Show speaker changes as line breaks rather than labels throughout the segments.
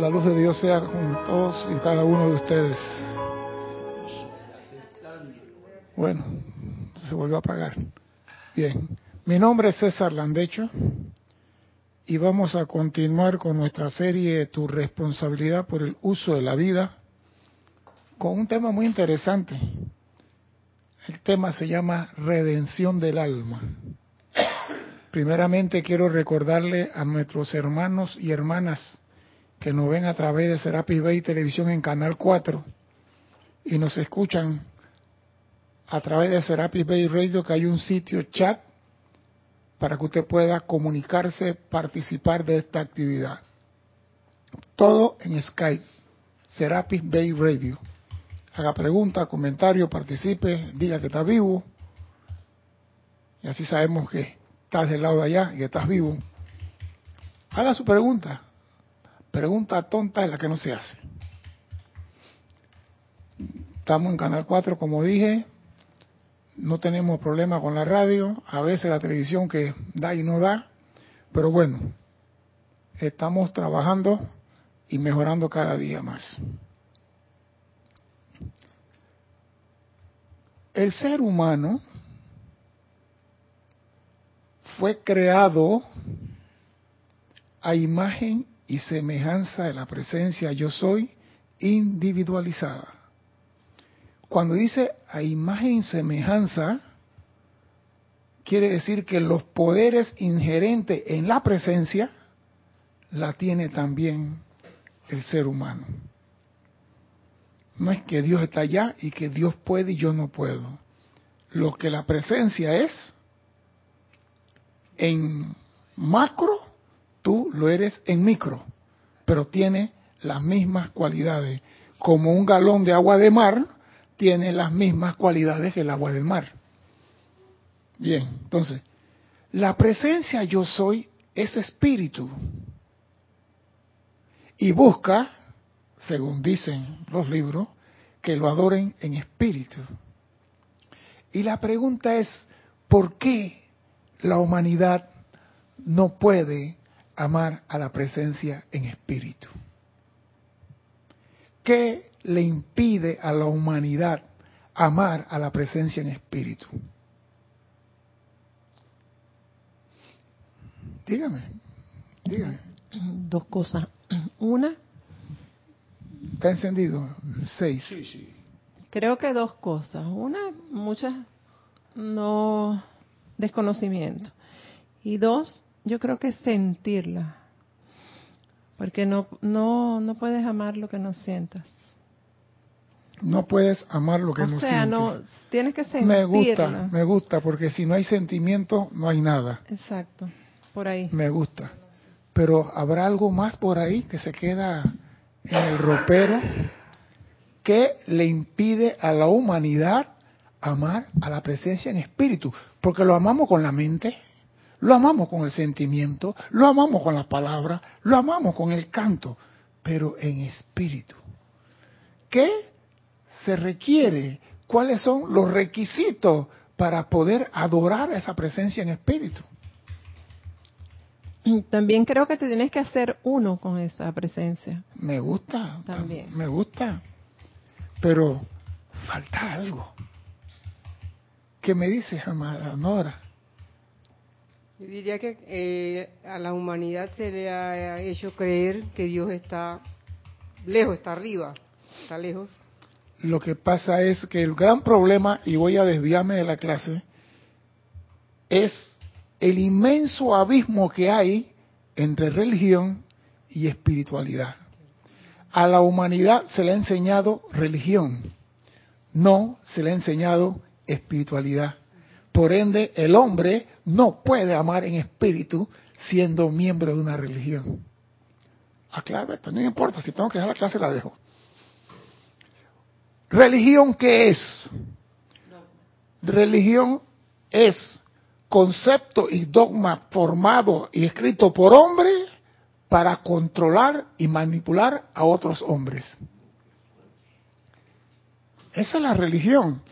la luz de Dios sea con todos y cada uno de ustedes. Bueno, se volvió a apagar. Bien, mi nombre es César Landecho y vamos a continuar con nuestra serie Tu responsabilidad por el uso de la vida con un tema muy interesante. El tema se llama redención del alma. Primeramente quiero recordarle a nuestros hermanos y hermanas que nos ven a través de Serapis Bay Televisión en Canal 4 y nos escuchan a través de Serapis Bay Radio que hay un sitio chat para que usted pueda comunicarse, participar de esta actividad. Todo en Skype, Serapis Bay Radio. Haga pregunta, comentario, participe, diga que está vivo. Y así sabemos que estás del lado de allá y que estás vivo. Haga su pregunta. Pregunta tonta es la que no se hace. Estamos en Canal 4, como dije, no tenemos problema con la radio, a veces la televisión que da y no da, pero bueno, estamos trabajando y mejorando cada día más. El ser humano fue creado a imagen y semejanza de la presencia yo soy individualizada. Cuando dice a imagen y semejanza, quiere decir que los poderes inherentes en la presencia la tiene también el ser humano. No es que Dios está allá y que Dios puede y yo no puedo. Lo que la presencia es, en macro, tú lo eres en micro, pero tiene las mismas cualidades. Como un galón de agua de mar tiene las mismas cualidades que el agua del mar. Bien, entonces, la presencia yo soy es espíritu. Y busca, según dicen los libros, que lo adoren en espíritu. Y la pregunta es, ¿por qué la humanidad no puede amar a la presencia en espíritu? ¿Qué le impide a la humanidad amar a la presencia en espíritu? Dígame, dígame.
Dos cosas. Una.
¿Está encendido? Seis.
Sí, sí.
Creo que dos cosas. Una, muchas no desconocimiento. Y dos, yo creo que sentirla. Porque no, no, no puedes amar lo que no sientas.
No puedes amar lo que
o
no
sea,
sientes.
no, tienes que sentirla.
me gusta, me gusta, porque si no hay sentimiento, no hay nada.
Exacto, por ahí.
Me gusta. Pero habrá algo más por ahí que se queda en el ropero que le impide a la humanidad amar a la presencia en espíritu, porque lo amamos con la mente, lo amamos con el sentimiento, lo amamos con las palabras, lo amamos con el canto, pero en espíritu. ¿Qué se requiere? ¿Cuáles son los requisitos para poder adorar a esa presencia en espíritu?
También creo que te tienes que hacer uno con esa presencia.
Me gusta,
También.
me gusta, pero falta algo. ¿Qué me dices, amada Nora?
Yo diría que eh, a la humanidad se le ha hecho creer que Dios está lejos, está arriba, está lejos.
Lo que pasa es que el gran problema, y voy a desviarme de la clase, es el inmenso abismo que hay entre religión y espiritualidad. A la humanidad se le ha enseñado religión, no se le ha enseñado espiritualidad. Por ende, el hombre no puede amar en espíritu siendo miembro de una religión. Aclaro esto, no importa, si tengo que dejar la clase la dejo. ¿Religión qué es? Religión es concepto y dogma formado y escrito por hombres para controlar y manipular a otros hombres. Esa es la religión.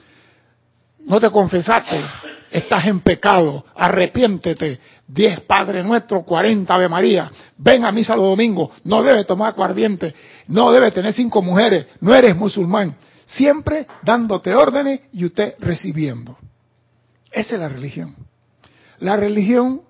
No te confesaste, estás en pecado, arrepiéntete. Diez Padre Nuestro, cuarenta Ave María, ven a misa los domingos, no debes tomar aguardiente, no debes tener cinco mujeres, no eres musulmán. Siempre dándote órdenes y usted recibiendo. Esa es la religión. La religión,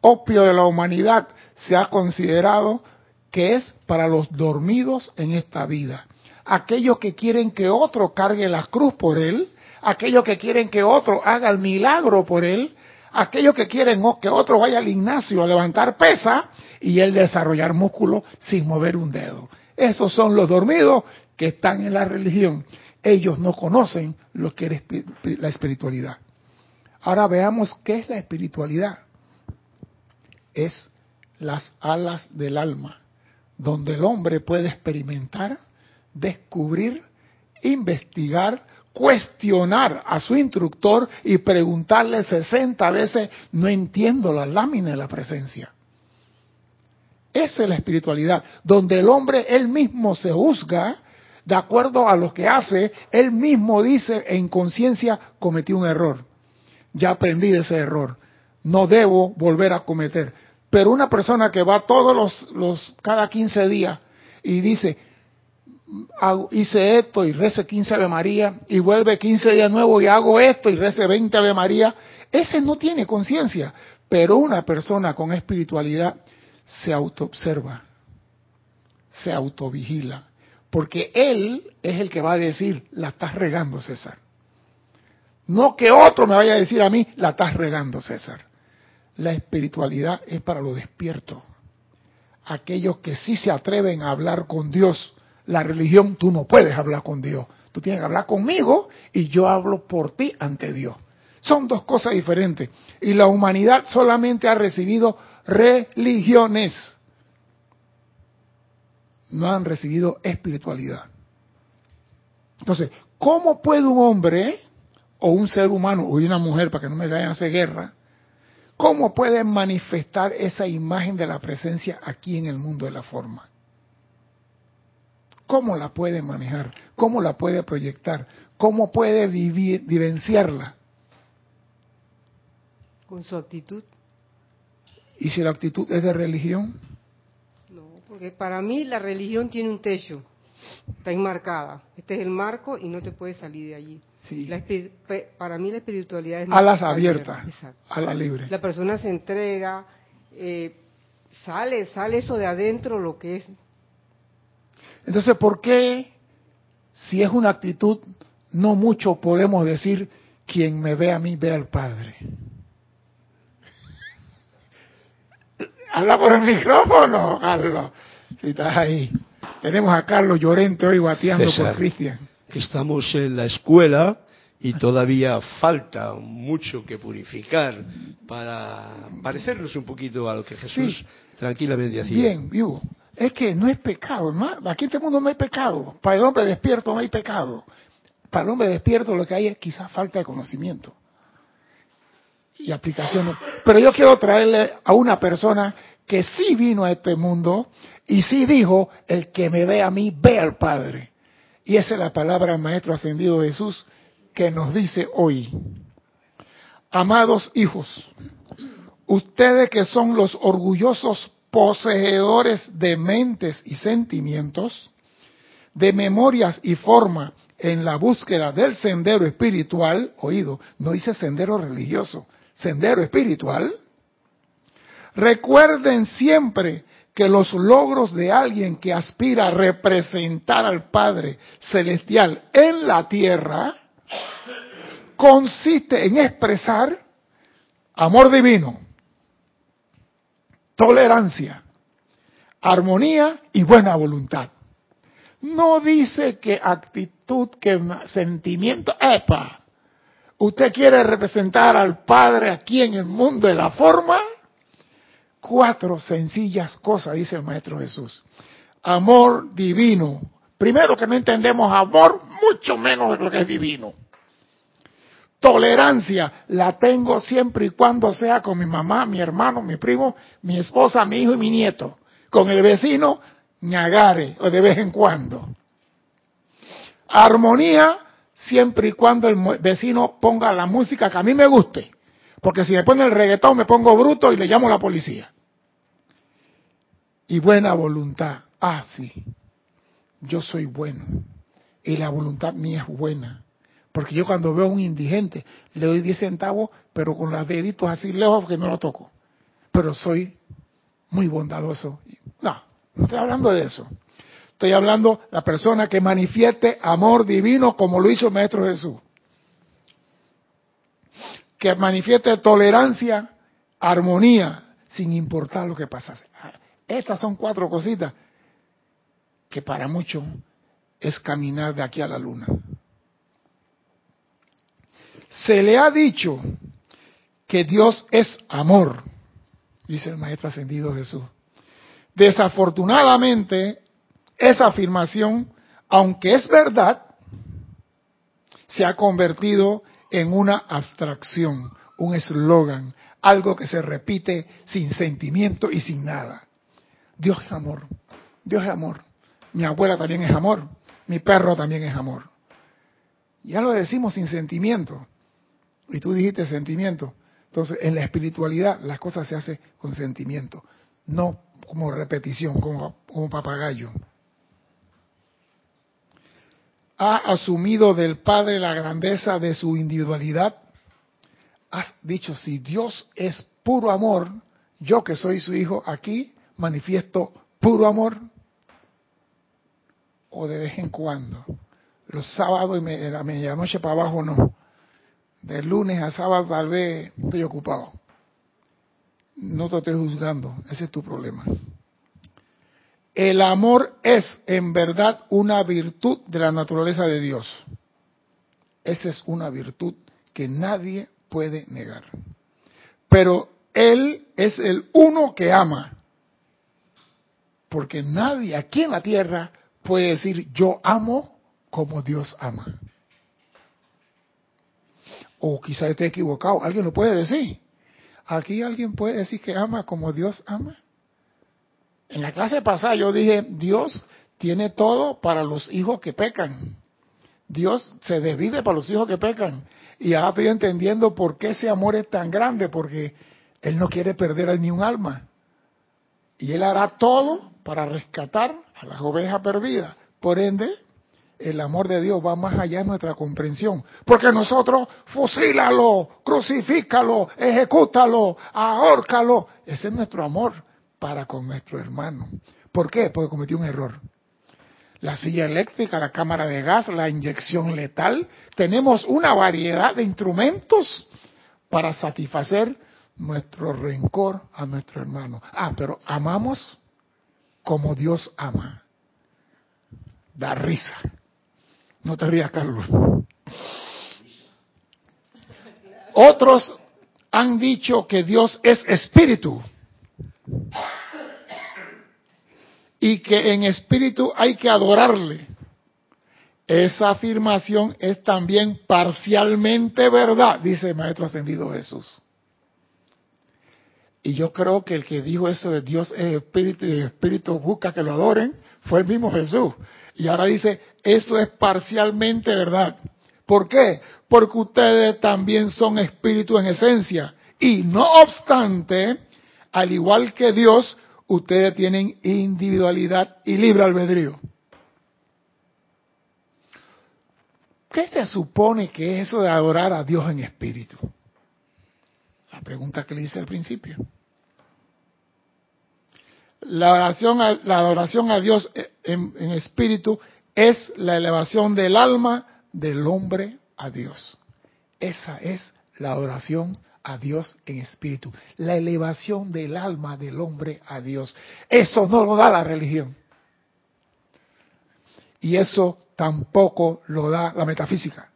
opio de la humanidad, se ha considerado que es para los dormidos en esta vida. Aquellos que quieren que otro cargue la cruz por él, aquellos que quieren que otro haga el milagro por él, aquellos que quieren que otro vaya al gimnasio a levantar pesa y él desarrollar músculo sin mover un dedo. Esos son los dormidos que están en la religión. Ellos no conocen lo que es la espiritualidad. Ahora veamos qué es la espiritualidad. Es las alas del alma, donde el hombre puede experimentar, descubrir, investigar, cuestionar a su instructor y preguntarle 60 veces, no entiendo la lámina de la presencia. Esa es la espiritualidad, donde el hombre él mismo se juzga de acuerdo a lo que hace, él mismo dice en conciencia cometí un error. Ya aprendí de ese error. No debo volver a cometer. Pero una persona que va todos los, los cada 15 días y dice, hice esto y rece 15 Ave María y vuelve 15 días nuevo y hago esto y rece 20 Ave María, ese no tiene conciencia. Pero una persona con espiritualidad se autoobserva, se autovigila, porque él es el que va a decir, la estás regando César. No que otro me vaya a decir a mí, la estás regando César. La espiritualidad es para los despiertos. Aquellos que sí se atreven a hablar con Dios la religión tú no puedes hablar con Dios. Tú tienes que hablar conmigo y yo hablo por ti ante Dios. Son dos cosas diferentes. Y la humanidad solamente ha recibido religiones. No han recibido espiritualidad. Entonces, ¿cómo puede un hombre o un ser humano o una mujer, para que no me vayan a hacer guerra, cómo puede manifestar esa imagen de la presencia aquí en el mundo de la forma? ¿Cómo la puede manejar? ¿Cómo la puede proyectar? ¿Cómo puede vivir, vivenciarla?
Con su actitud.
¿Y si la actitud es de religión?
No, porque para mí la religión tiene un techo, está enmarcada. Este es el marco y no te puedes salir de allí. Sí. para mí la espiritualidad es...
Alas abiertas, a la libre.
La persona se entrega, eh, sale, sale eso de adentro, lo que es
entonces, ¿por qué, si es una actitud, no mucho podemos decir, quien me ve a mí ve al Padre? Habla por el micrófono, Carlos. Si estás ahí. Tenemos a Carlos Llorente hoy bateando por Cristian.
Que estamos en la escuela y todavía falta mucho que purificar para parecernos un poquito a lo que Jesús tranquilamente hacía.
Bien, vivo es que no es pecado, ¿no? aquí en este mundo no hay pecado, para el hombre despierto no hay pecado, para el hombre despierto lo que hay es quizás falta de conocimiento y aplicación. Pero yo quiero traerle a una persona que sí vino a este mundo y sí dijo, el que me ve a mí, ve al Padre. Y esa es la palabra del Maestro Ascendido Jesús que nos dice hoy. Amados hijos, ustedes que son los orgullosos poseedores de mentes y sentimientos, de memorias y forma en la búsqueda del sendero espiritual, oído, no dice sendero religioso, sendero espiritual, recuerden siempre que los logros de alguien que aspira a representar al Padre Celestial en la tierra consiste en expresar amor divino, tolerancia, armonía y buena voluntad. No dice que actitud, que sentimiento, epa. ¿Usted quiere representar al Padre aquí en el mundo de la forma? Cuatro sencillas cosas, dice el Maestro Jesús. Amor divino. Primero que no entendemos amor, mucho menos de lo que es divino. Tolerancia la tengo siempre y cuando sea con mi mamá, mi hermano, mi primo, mi esposa, mi hijo y mi nieto. Con el vecino, ñagare o de vez en cuando. Armonía siempre y cuando el vecino ponga la música que a mí me guste. Porque si me pone el reggaetón me pongo bruto y le llamo a la policía. Y buena voluntad. Ah, sí. Yo soy bueno. Y la voluntad mía es buena. Porque yo cuando veo a un indigente le doy 10 centavos, pero con los deditos así lejos que no lo toco. Pero soy muy bondadoso. No, no estoy hablando de eso. Estoy hablando de la persona que manifieste amor divino como lo hizo el Maestro Jesús. Que manifieste tolerancia, armonía, sin importar lo que pasase. Estas son cuatro cositas que para muchos es caminar de aquí a la luna. Se le ha dicho que Dios es amor, dice el Maestro Ascendido Jesús. Desafortunadamente, esa afirmación, aunque es verdad, se ha convertido en una abstracción, un eslogan, algo que se repite sin sentimiento y sin nada. Dios es amor, Dios es amor. Mi abuela también es amor, mi perro también es amor. Ya lo decimos sin sentimiento. Y tú dijiste sentimiento. Entonces, en la espiritualidad las cosas se hacen con sentimiento, no como repetición, como, como papagayo. Ha asumido del Padre la grandeza de su individualidad. Has dicho, si Dios es puro amor, yo que soy su hijo aquí manifiesto puro amor. O de vez en cuando. Los sábados y de la medianoche para abajo no. De lunes a sábado tal vez estoy ocupado. No te estoy juzgando, ese es tu problema. El amor es en verdad una virtud de la naturaleza de Dios. Esa es una virtud que nadie puede negar. Pero Él es el uno que ama. Porque nadie aquí en la tierra puede decir yo amo como Dios ama. O quizá esté equivocado, alguien lo puede decir. Aquí alguien puede decir que ama como Dios ama. En la clase pasada yo dije, Dios tiene todo para los hijos que pecan. Dios se divide para los hijos que pecan. Y ahora estoy entendiendo por qué ese amor es tan grande, porque Él no quiere perder a ni un alma. Y Él hará todo para rescatar a las ovejas perdidas. Por ende, el amor de Dios va más allá de nuestra comprensión. Porque nosotros, fusílalo, crucifícalo, ejecútalo, ahórcalo. Ese es nuestro amor para con nuestro hermano. ¿Por qué? Porque cometió un error. La silla eléctrica, la cámara de gas, la inyección letal. Tenemos una variedad de instrumentos para satisfacer nuestro rencor a nuestro hermano. Ah, pero amamos como Dios ama. Da risa. No te rías, Carlos. Otros han dicho que Dios es espíritu y que en espíritu hay que adorarle. Esa afirmación es también parcialmente verdad, dice el Maestro Ascendido Jesús. Y yo creo que el que dijo eso de Dios es espíritu y el espíritu busca que lo adoren fue el mismo Jesús. Y ahora dice, eso es parcialmente verdad. ¿Por qué? Porque ustedes también son espíritu en esencia. Y no obstante, al igual que Dios, ustedes tienen individualidad y libre albedrío. ¿Qué se supone que es eso de adorar a Dios en espíritu? La pregunta que le hice al principio. La oración a, la adoración a Dios en, en espíritu es la elevación del alma del hombre a Dios. Esa es la adoración a Dios en espíritu. La elevación del alma del hombre a Dios. Eso no lo da la religión. Y eso tampoco lo da la metafísica.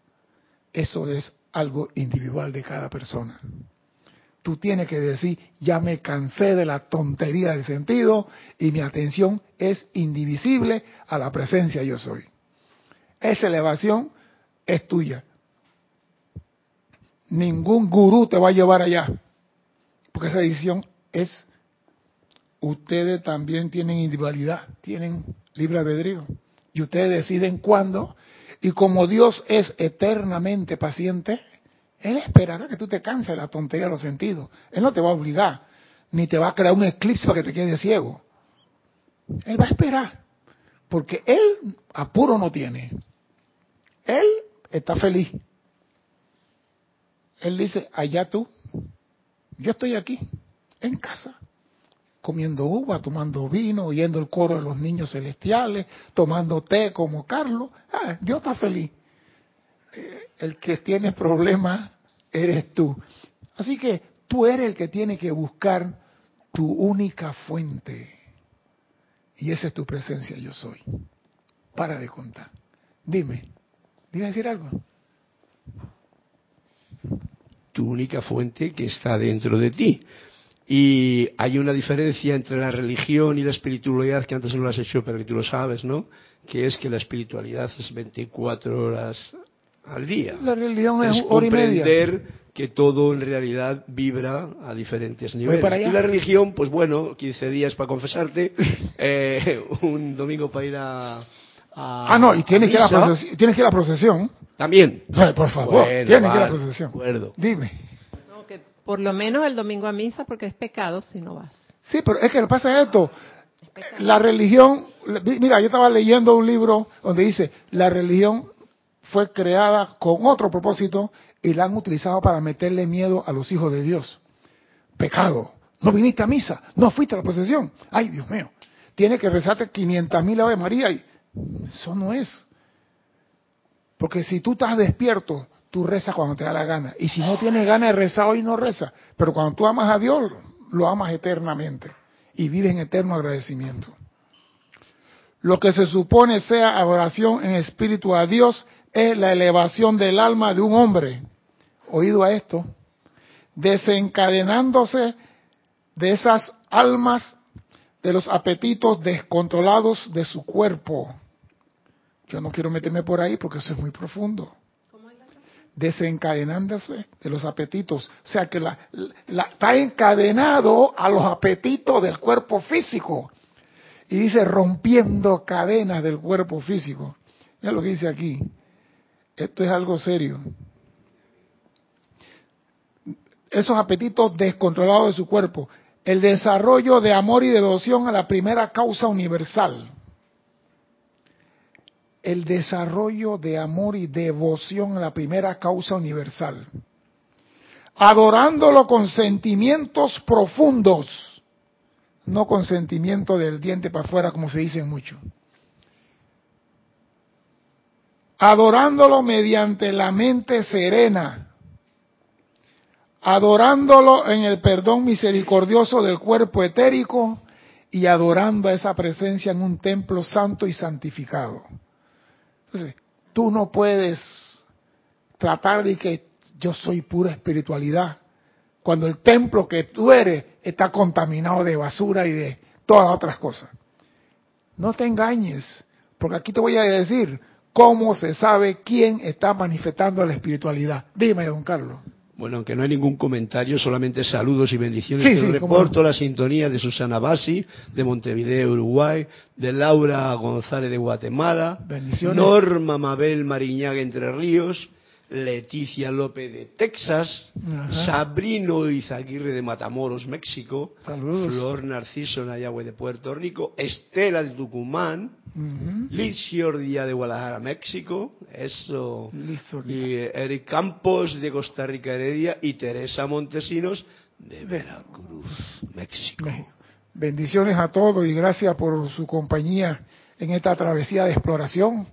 Eso es algo individual de cada persona. Tú tienes que decir, ya me cansé de la tontería del sentido y mi atención es indivisible a la presencia yo soy. Esa elevación es tuya. Ningún gurú te va a llevar allá. Porque esa decisión es, ustedes también tienen individualidad, tienen libre albedrío. Y ustedes deciden cuándo. Y como Dios es eternamente paciente, Él esperará que tú te canses la tontería de los sentidos. Él no te va a obligar, ni te va a crear un eclipse para que te quedes ciego. Él va a esperar, porque él apuro no tiene. Él está feliz. Él dice, allá tú, yo estoy aquí, en casa, comiendo uva, tomando vino, oyendo el coro de los niños celestiales, tomando té como Carlos. Ah, Dios está feliz. El que tiene problemas eres tú. Así que tú eres el que tiene que buscar tu única fuente. Y esa es tu presencia, yo soy. Para de contar. Dime, dime decir algo?
Tu única fuente que está dentro de ti. Y hay una diferencia entre la religión y la espiritualidad que antes no lo has hecho, pero que tú lo sabes, ¿no? Que es que la espiritualidad es 24 horas al día.
La religión es,
es
hora y media.
comprender que todo en realidad vibra a diferentes niveles.
para allá.
Y la religión, pues bueno, 15 días para confesarte, eh, un domingo para ir a... a-
Ah, no, y tienes
a
que, ir a la
misa.
procesión, tienes que ir a la procesión.
También.
Ay, por favor,
Bueno,
tienes que ir a la procesión.
de acuerdo.
Dime.
No, que por lo menos el domingo a misa, porque es pecado si no vas.
Sí, pero es que le pasa esto.
Es pecado.
La religión, mira, yo estaba leyendo un libro donde dice, la religión fue creada con otro propósito y la han utilizado para meterle miedo a los hijos de Dios. Pecado. No viniste a misa, no fuiste a la procesión. Ay, Dios mío. Tienes que rezarte 500 mil Ave María y eso no es. Porque si tú estás despierto, tú rezas cuando te da la gana. Y si no tienes ganas de rezar hoy, no rezas. Pero cuando tú amas a Dios, lo amas eternamente. Y vives en eterno agradecimiento. Lo que se supone sea adoración en espíritu a Dios es la elevación del alma de un hombre. Oído a esto. Desencadenándose de esas almas de los apetitos descontrolados de su cuerpo. Yo no quiero meterme por ahí porque eso es muy profundo. Desencadenándose de los apetitos. O sea que la, está encadenado a los apetitos del cuerpo físico. Y dice rompiendo cadenas del cuerpo físico. Mira lo que dice aquí. Esto es algo serio. Esos apetitos descontrolados de su cuerpo. El desarrollo de amor y devoción a la primera causa universal. El desarrollo de amor y devoción a la primera causa universal. Adorándolo con sentimientos profundos no con sentimiento del diente para afuera como se dice mucho. Adorándolo mediante la mente serena, adorándolo en el perdón misericordioso del cuerpo etérico y adorando a esa presencia en un templo santo y santificado. Entonces, tú no puedes tratar de que yo soy pura espiritualidad cuando el templo que tú eres está contaminado de basura y de todas otras cosas. No te engañes, porque aquí te voy a decir cómo se sabe quién está manifestando la espiritualidad. Dime, don Carlos.
Bueno, aunque no hay ningún comentario, solamente saludos y bendiciones.
Sí, sí,
reporto la sintonía de Susana Basi, de Montevideo, Uruguay, de Laura González de Guatemala,
Bendiciones.
Norma Mabel Mariñaga Entre Ríos, Leticia López de Texas,
Ajá.
Sabrino Izaguirre de Matamoros, México,
Saludos.
Flor Narciso Nayagüe de Puerto Rico, Estela de Tucumán,
Ujú.
Liz Díaz de Guadalajara, México, eso. Y eh, Eric Campos de Costa Rica, Heredia, y Teresa Montesinos de Veracruz, México.
México. Bendiciones a todos y gracias por su compañía en esta travesía de exploración.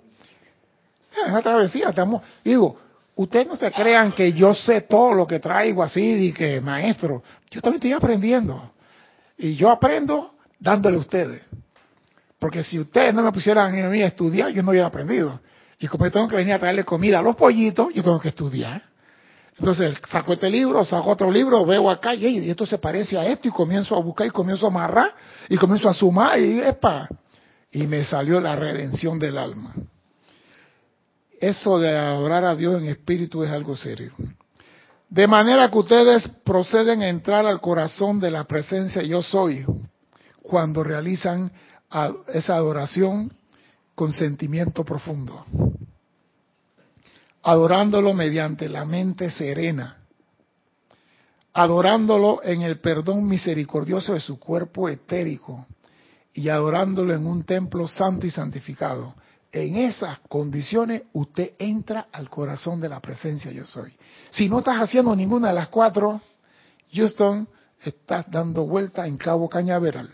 Es una travesía, estamos, digo, ustedes no se crean que yo sé todo lo que traigo así, y que maestro, yo también estoy aprendiendo. Y yo aprendo dándole a ustedes. Porque si ustedes no me pusieran a mí a estudiar, yo no hubiera aprendido. Y como yo tengo que venir a traerle comida a los pollitos, yo tengo que estudiar. Entonces saco este libro, saco otro libro, veo acá y, "Ey, esto se parece a esto y comienzo a buscar y comienzo a amarrar y comienzo a sumar y epa. Y me salió la redención del alma. Eso de adorar a Dios en espíritu es algo serio. De manera que ustedes proceden a entrar al corazón de la presencia yo soy cuando realizan esa adoración con sentimiento profundo. adorándolo mediante la mente serena, adorándolo en el perdón misericordioso de su cuerpo etérico y adorándolo en un templo santo y santificado. En esas condiciones usted entra al corazón de la presencia yo soy. Si no estás haciendo ninguna de las cuatro, Houston, estás dando vuelta en Cabo Cañaveral.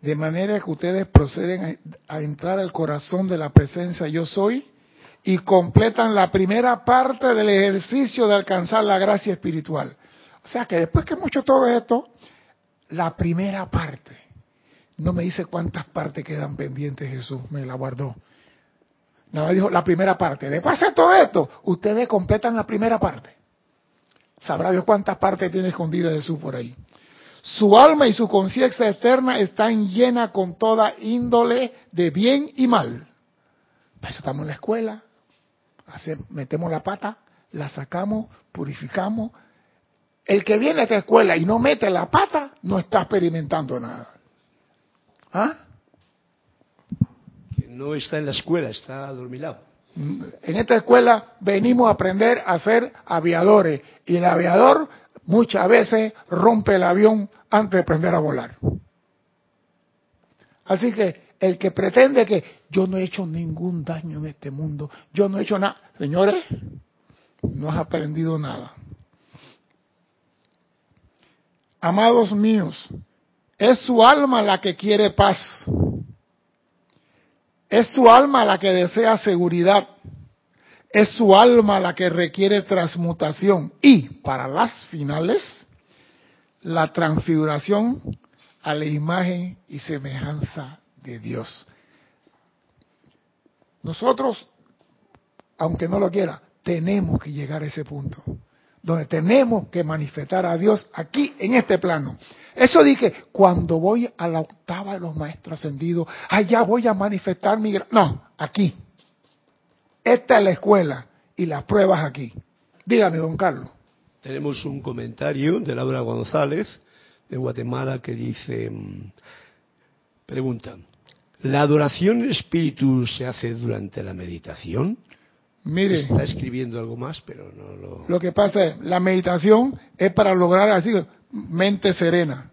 De manera que ustedes proceden a, entrar al corazón de la presencia yo soy y completan la primera parte del ejercicio de alcanzar la gracia espiritual. O sea que después que hemos hecho todo esto, la primera parte, no me dice cuántas partes quedan pendientes Jesús, me la guardó. Nada dijo la primera parte. Después de todo esto, ustedes completan la primera parte. Sabrá Dios cuántas partes tiene escondida Jesús por ahí. Su alma y su conciencia externa están llenas con toda índole de bien y mal. Para eso estamos en la escuela. Metemos la pata, la sacamos, purificamos. El que viene a esta escuela y no mete la pata, no está experimentando nada. ¿Ah?
Que no está en la escuela, está adormilado.
En esta escuela venimos a aprender a ser aviadores y el aviador muchas veces rompe el avión antes de aprender a volar. Así que el que pretende que yo no he hecho ningún daño en este mundo, yo no he hecho nada, señores, no has aprendido nada. Amados míos, es su alma la que quiere paz. Es su alma la que desea seguridad. Es su alma la que requiere transmutación y para las finales, la transfiguración a la imagen y semejanza de Dios. Nosotros, aunque no lo quiera, tenemos que llegar a ese punto, donde tenemos que manifestar a Dios aquí en este plano. Eso dije, cuando voy a la octava de los maestros ascendidos, allá voy a manifestar mi... No, aquí, esta es la escuela y las pruebas aquí. Dígame, don Carlos.
Tenemos un comentario de Laura González de Guatemala que dice, mm, pregunta, ¿la adoración en espíritu se hace durante la meditación?
Mire,
está escribiendo algo más, pero no lo.
Lo que pasa es, la meditación es para lograr así, mente serena,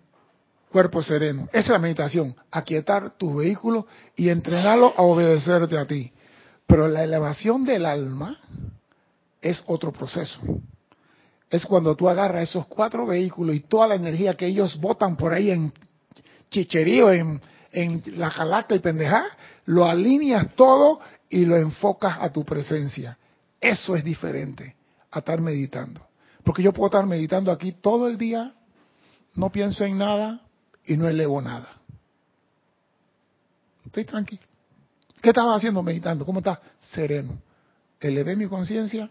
cuerpo sereno. Esa es la meditación, aquietar tu vehículo y entrenarlo a obedecerte a ti. Pero la elevación del alma es otro proceso. Es cuando tú agarras esos cuatro vehículos y toda la energía que ellos botan por ahí en chicherío, en, la jalata y pendejá, lo alineas todo y lo enfocas a tu presencia. Eso es diferente a estar meditando. Porque yo puedo estar meditando aquí todo el día, no pienso en nada y no elevo nada. Estoy tranquilo. ¿Qué estaba haciendo meditando? ¿Cómo está? Sereno. Elevé mi conciencia.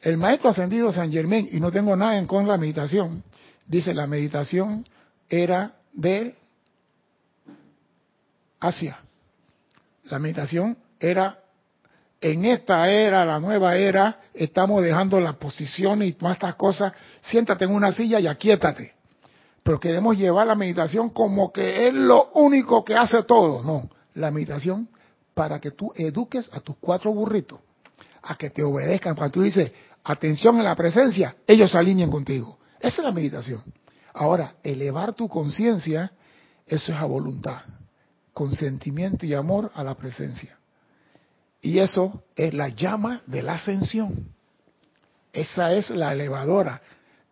El maestro ascendido San Germán, y no tengo nada en contra de la meditación, dice la meditación era de Asia. La meditación era en esta era, la nueva era, estamos dejando las posiciones y todas estas cosas. Siéntate en una silla y aquíétate. Pero queremos llevar la meditación como que es lo único que hace todo. No, la meditación para que tú eduques a tus cuatro burritos a que te obedezcan. Cuando tú dices, atención en la presencia, ellos se alineen contigo. Esa es la meditación. Ahora, elevar tu conciencia, eso es a voluntad, consentimiento y amor a la presencia. Y eso es la llama de la ascensión. Esa es la elevadora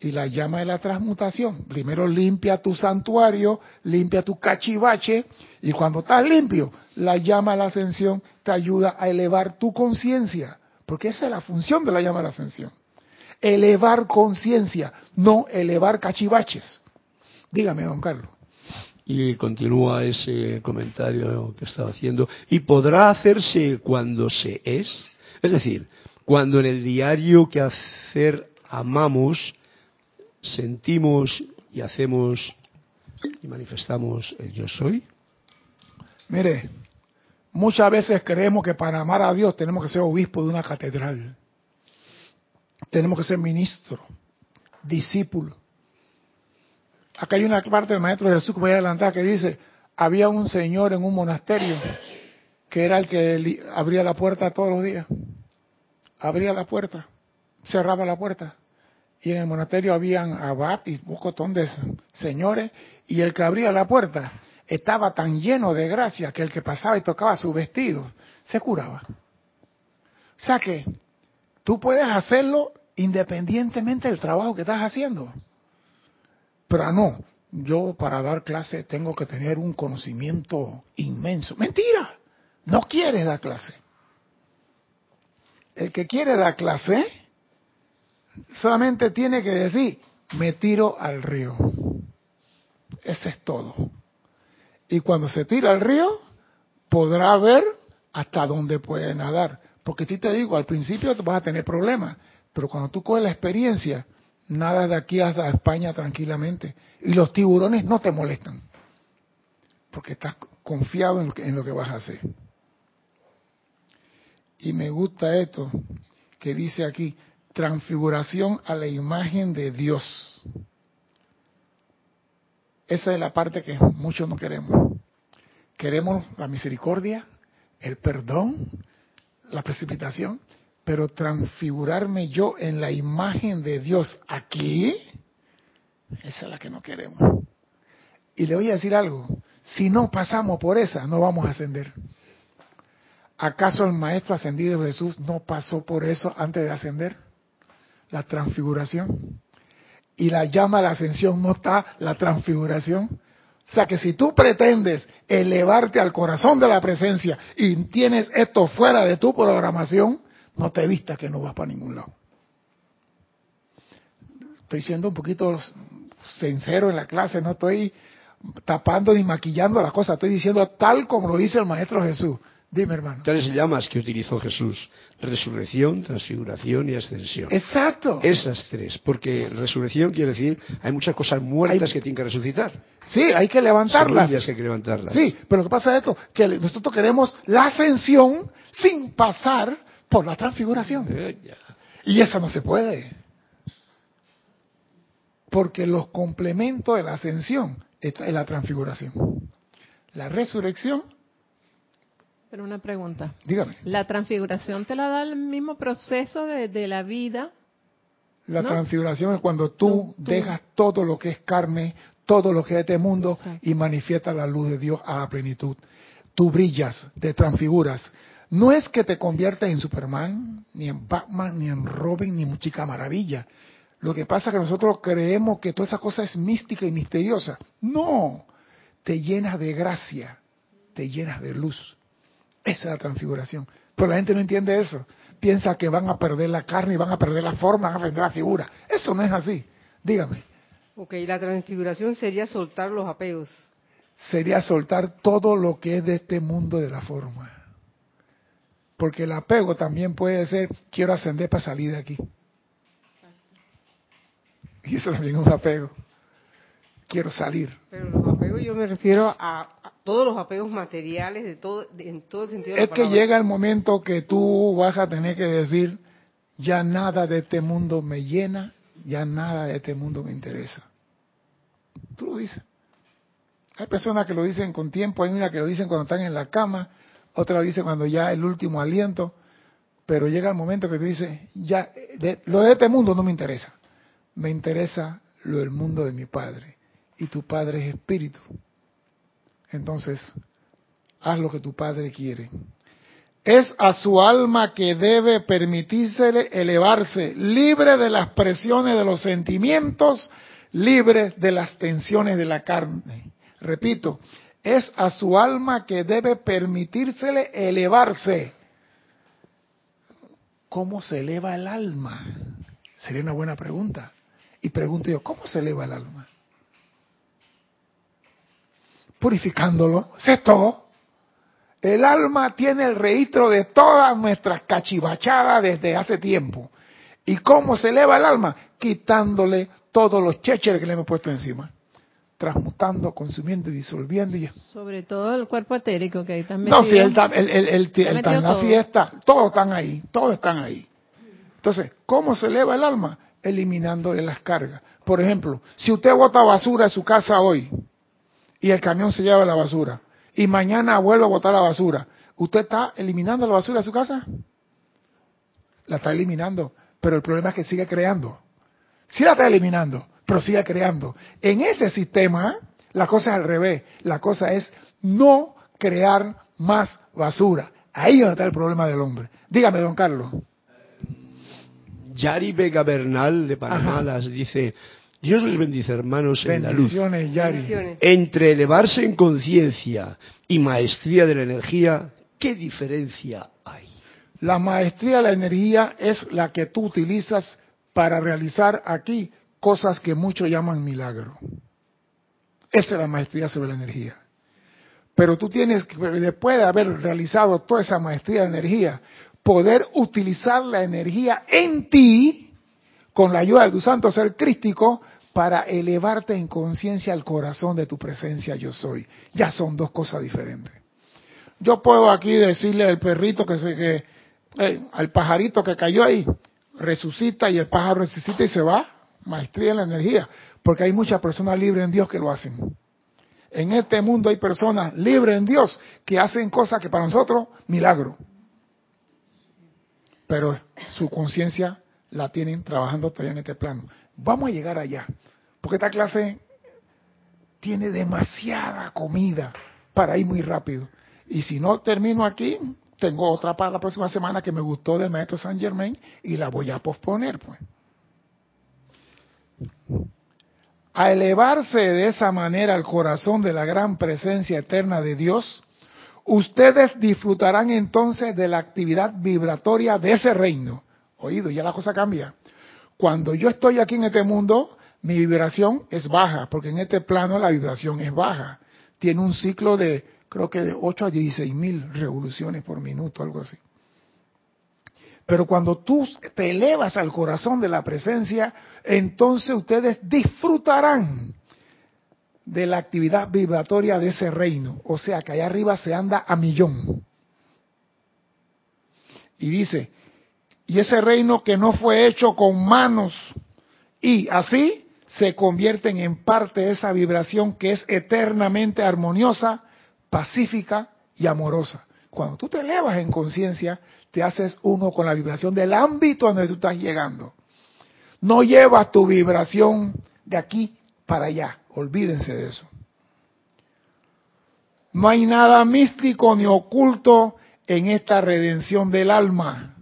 y la llama de la transmutación. Primero limpia tu santuario, limpia tu cachivache y cuando estás limpio, la llama de la ascensión te ayuda a elevar tu conciencia, porque esa es la función de la llama de la ascensión. Elevar conciencia, no elevar cachivaches. Dígame, don Carlos.
Y continúa ese comentario que estaba haciendo. Y podrá hacerse cuando se es. Es decir, cuando en el diario que hacer amamos, sentimos y hacemos y manifestamos el yo soy?
Mire, muchas veces creemos que para amar a Dios tenemos que ser obispo de una catedral. Tenemos que ser ministro, discípulo. Acá hay una parte del Maestro Jesús que voy a adelantar que dice, había un señor en un monasterio que era el que abría la puerta todos los días. Abría la puerta, cerraba la puerta. Y en el monasterio habían abad y un montón de señores, y el que abría la puerta estaba tan lleno de gracia que el que pasaba y tocaba su vestido se curaba. O sea que tú puedes hacerlo independientemente del trabajo que estás haciendo. Pero no, yo para dar clase tengo que tener un conocimiento inmenso. Mentira, no quieres dar clase. El que quiere dar clase solamente tiene que decir, me tiro al río. Ese es todo. Y cuando se tira al río, podrá ver hasta dónde puede nadar. Porque si te digo, al principio vas a tener problemas, pero cuando tú coges la experiencia, nada de aquí hasta España tranquilamente. Y los tiburones no te molestan, porque estás confiado en lo que, en lo que vas a hacer. Y me gusta esto que dice aquí, transfiguración a la imagen de Dios. Esa es la parte que muchos no queremos. Queremos la misericordia, el perdón, la precipitación, pero transfigurarme yo en la imagen de Dios aquí, esa es la que no queremos. Y le voy a decir algo, si no pasamos por esa, no vamos a ascender. ¿Acaso el Maestro ascendido Jesús no pasó por eso antes de ascender? La transfiguración. Y la llama a la ascensión no está la transfiguración. O sea que si tú pretendes elevarte al corazón de la presencia y tienes esto fuera de tu programación, no te vistas que no vas para ningún lado. Estoy siendo un poquito sincero en la clase, no estoy tapando ni maquillando las cosas, estoy diciendo tal como lo dice el Maestro Jesús. Dime, hermano.
Tres llamas que utilizó Jesús: resurrección, transfiguración y ascensión.
Exacto.
Esas tres, porque resurrección quiere decir hay muchas cosas muertas que tienen que resucitar.
Sí, hay que levantarlas.
Semillas que hay que levantarlas.
Sí, pero lo que pasa es esto, que nosotros queremos la ascensión sin pasar por la transfiguración.
Eh,
Y eso no se puede. Porque los complementos de la ascensión es la transfiguración. La resurrección
Pero una pregunta.
Dígame.
¿La transfiguración te la da el mismo proceso de, de la vida?
La
¿No?
transfiguración es cuando tú,
Tú- tú-
dejas todo lo que es carne, todo lo que es este mundo
Exacto.
y manifiestas la luz de Dios a la plenitud. Tú brillas, te transfiguras. No es que te conviertas en Superman, ni en Batman, ni en Robin, ni en Chica Maravilla. Lo que pasa es que nosotros creemos que toda esa cosa es mística y misteriosa. No, te llenas de gracia, te llenas de luz. Esa es la transfiguración. Pero la gente no entiende eso. Piensa que van a perder la carne y van a perder la forma, van a perder la figura. Eso no es así. Dígame.
Ok, la transfiguración sería soltar los apegos.
Sería soltar todo lo que es de este mundo de la forma. Porque el apego también puede ser, quiero ascender para salir de aquí. Y eso también es un apego. Quiero salir.
Pero los apegos yo me refiero a, a todos los apegos materiales de todo, de- en todo el sentido de
Es
la
que llega el momento que tú vas a tener que decir, ya nada de este mundo me llena, ya nada de este mundo me interesa. Tú lo dices. Hay personas que lo dicen con tiempo, hay una que lo dicen cuando están en la cama, otra dice cuando ya el último aliento, pero llega el momento que tú dices, ya, de- lo de este mundo no me interesa, me interesa lo del mundo de mi Padre, y tu Padre es espíritu. Entonces, haz lo que tu Padre quiere. Es a su alma que debe permitírsele elevarse, libre de las presiones de los sentimientos, libre de las tensiones de la carne. Repito, es a su alma que debe permitírsele elevarse. ¿Cómo se eleva el alma? Sería una buena pregunta. Y pregunto yo, ¿cómo se eleva el alma? Purificándolo, ¿eso es todo? El alma tiene el registro de todas nuestras cachivachadas desde hace tiempo. ¿Y cómo se eleva el alma? Quitándole todos los chécheres que le hemos puesto encima. Transmutando, consumiendo y disolviendo. Y...
Sobre todo el cuerpo etérico que ahí también.
No, si él está, él, él- él- está en la fiesta, todos están ahí, todos están ahí. Entonces, ¿cómo se eleva el alma? eliminándole las cargas. Por ejemplo, si usted bota basura en su casa hoy y el camión se lleva la basura y mañana vuelve a botar la basura, ¿usted está eliminando la basura de su casa? La está eliminando, pero el problema es que sigue creando. Sí la está eliminando, pero sigue creando. En este sistema, la cosa es al revés. La cosa es no crear más basura. Ahí es donde está el problema del hombre. Dígame, don Carlos.
Yari Vega Bernal de Panamá
Ajá.
las dice, Dios les bendice hermanos en la luz.
Bendiciones, Yari.
Bendiciones.
Entre elevarse en conciencia y maestría de la energía, ¿qué diferencia hay?
La maestría de la energía es la que tú utilizas para realizar aquí cosas que muchos llaman milagro. Esa es la maestría sobre la energía. Pero tú tienes que, después de haber realizado toda esa maestría de energía, poder utilizar la energía en ti, con la ayuda de tu santo ser crístico, para elevarte en conciencia al corazón de tu presencia yo soy. Ya son dos cosas diferentes. Yo puedo aquí decirle al perrito que se que eh, al pajarito que cayó ahí, resucita y el pájaro resucita y se va, maestría en la energía, porque hay muchas personas libres en Dios que lo hacen. En este mundo hay personas libres en Dios que hacen cosas que para nosotros milagro. Pero su conciencia la tienen trabajando todavía en este plano. Vamos a llegar allá, porque esta clase tiene demasiada comida para ir muy rápido. Y si no termino aquí, tengo otra para la próxima semana que me gustó del maestro Saint Germain y la voy a posponer, pues. A elevarse de esa manera al corazón de la gran presencia eterna de Dios, ustedes disfrutarán entonces de la actividad vibratoria de ese reino. Oído, ya la cosa cambia. Cuando yo estoy aquí en este mundo, mi vibración es baja, porque en este plano la vibración es baja. Tiene un ciclo de, creo que de 8 a 16 mil revoluciones por minuto, algo así. Pero cuando tú te elevas al corazón de la presencia, entonces ustedes disfrutarán de la actividad vibratoria de ese reino. O sea que allá arriba se anda a millón. Y dice, y ese reino que no fue hecho con manos, y así se convierten en parte de esa vibración que es eternamente armoniosa, pacífica y amorosa. Cuando tú te elevas en conciencia, te haces uno con la vibración del ámbito donde tú estás llegando. No llevas tu vibración de aquí para allá. Olvídense de eso. No hay nada místico ni oculto en esta redención del alma.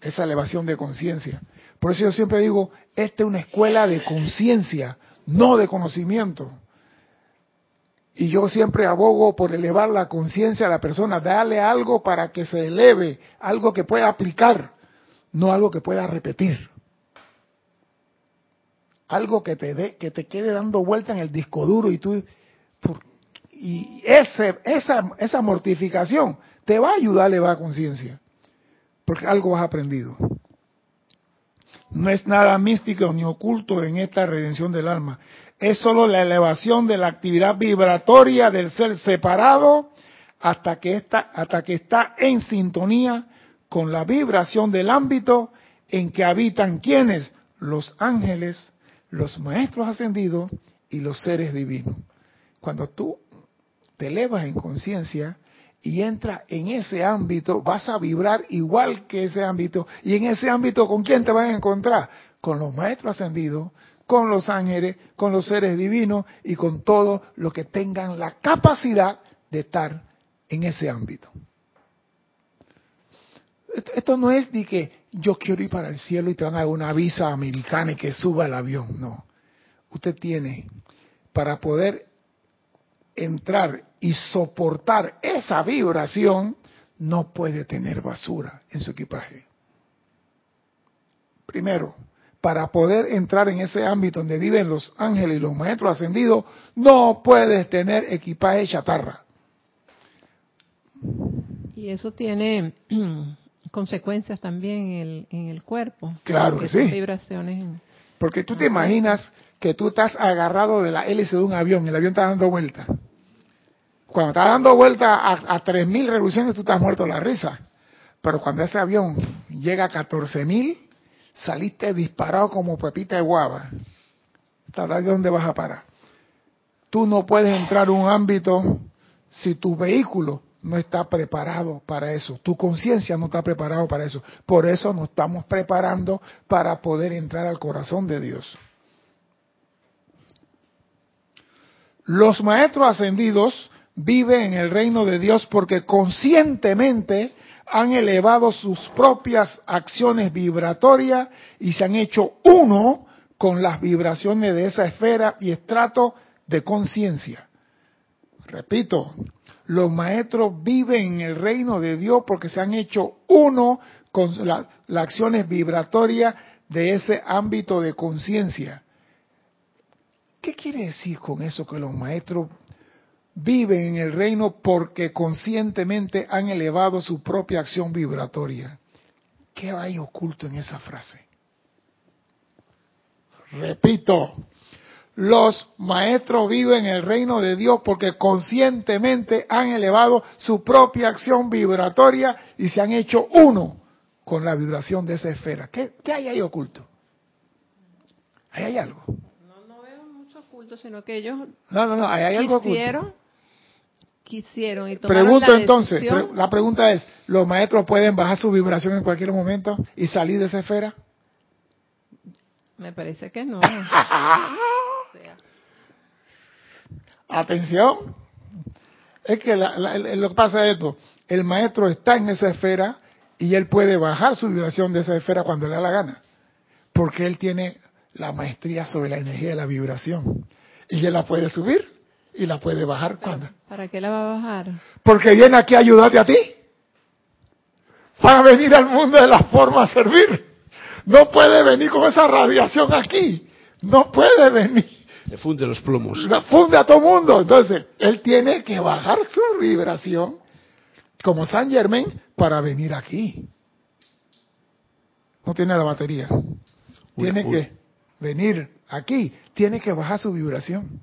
Esa elevación de conciencia. Por eso yo siempre digo, esta es una escuela de conciencia, no de conocimiento. Y yo siempre abogo por elevar la conciencia a la persona, darle algo para que se eleve, algo que pueda aplicar, no algo que pueda repetir. Algo que te dé, que te quede dando vuelta en el disco duro y tú y ese, esa, esa mortificación te va a ayudar a elevar conciencia, porque algo has aprendido. No es nada místico ni oculto en esta redención del alma. Es solo la elevación de la actividad vibratoria del ser separado hasta que está, en sintonía con la vibración del ámbito en que habitan quienes, los ángeles, los maestros ascendidos y los seres divinos. Cuando tú te elevas en conciencia y entras en ese ámbito, vas a vibrar igual que ese ámbito. Y en ese ámbito, ¿con quién te vas a encontrar? Con los maestros ascendidos, con los ángeles, con los seres divinos y con todos los que tengan la capacidad de estar en ese ámbito. Esto, no es de que yo quiero ir para el cielo y te van a dar una visa americana y que suba el avión. No. Usted tiene para poder entrar y soportar esa vibración, no puede tener basura en su equipaje. Primero, para poder entrar en ese ámbito donde viven los ángeles y los maestros ascendidos, no puedes tener equipaje chatarra.
Y eso tiene consecuencias también en el, en el cuerpo.
Claro que sí.
vibraciones.
Porque tú te imaginas que tú estás agarrado de la hélice de un avión y el avión está dando vuelta. Cuando está dando vuelta a, a 3.000 revoluciones, tú estás muerto de la risa. Pero cuando ese avión llega a 14.000, saliste disparado como pepita de guava. ¿De dónde vas a parar? Tú no puedes entrar a un ámbito si tu vehículo no está preparado para eso. Tu conciencia no está preparado para eso. Por eso nos estamos preparando para poder entrar al corazón de Dios. Los maestros ascendidos viven en el reino de Dios porque conscientemente han elevado sus propias acciones vibratorias y se han hecho uno con las vibraciones de esa esfera y estrato de conciencia. Repito, los maestros viven en el reino de Dios porque se han hecho uno con las acciones vibratorias de ese ámbito de conciencia. ¿Qué quiere decir con eso que los maestros viven en el reino porque conscientemente han elevado su propia acción vibratoria? ¿Qué hay oculto en esa frase? Repito, los maestros viven en el reino de Dios porque conscientemente han elevado su propia acción vibratoria y se han hecho uno con la vibración de esa esfera. ¿Qué, hay ahí oculto? ¿Ahí hay algo?
No, no veo mucho oculto, sino que ellos
no, no, no, hay algo
quisieron, quisieron y
Pregunto entonces, la pregunta es, ¿los maestros pueden bajar su vibración en cualquier momento y salir de esa esfera?
Me parece que no.
Atención. Es que lo que pasa es esto. El maestro está en esa esfera y él puede bajar su vibración de esa esfera cuando le da la gana. Porque él tiene la maestría sobre la energía de la vibración. Y él la puede subir y la puede bajar cuando.
¿Para qué la va a bajar?
Porque viene aquí a ayudarte a ti. Para venir al mundo de la forma a servir. No puede venir con esa radiación aquí. No puede venir.
Le funde los plomos.
Le funde a todo mundo. Entonces, él tiene que bajar su vibración como San Germain para venir aquí. No tiene la batería. Tiene que venir aquí. Tiene que bajar su vibración.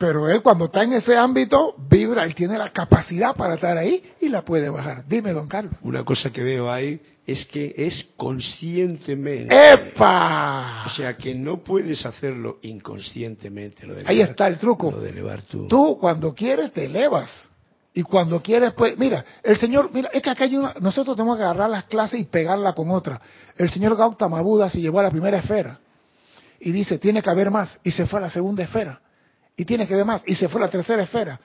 Pero él cuando está en ese ámbito, vibra, él tiene la capacidad para estar ahí y la puede bajar. Dime, don Carlos.
Una cosa que veo ahí es que es conscientemente.
¡Epa!
O sea, que no puedes hacerlo inconscientemente. Lo de
ahí está el truco.
Lo de elevar tú.
Tú cuando quieres te elevas. Y cuando quieres, pues, mira, el Señor, mira, es que acá hay una, nosotros tenemos que agarrar las clases y pegarla con otra. El Señor Gautama Buda se llevó a la primera esfera y dice, tiene que haber más, y se fue a la segunda esfera y tiene que ver más. Y se fue a la tercera esfera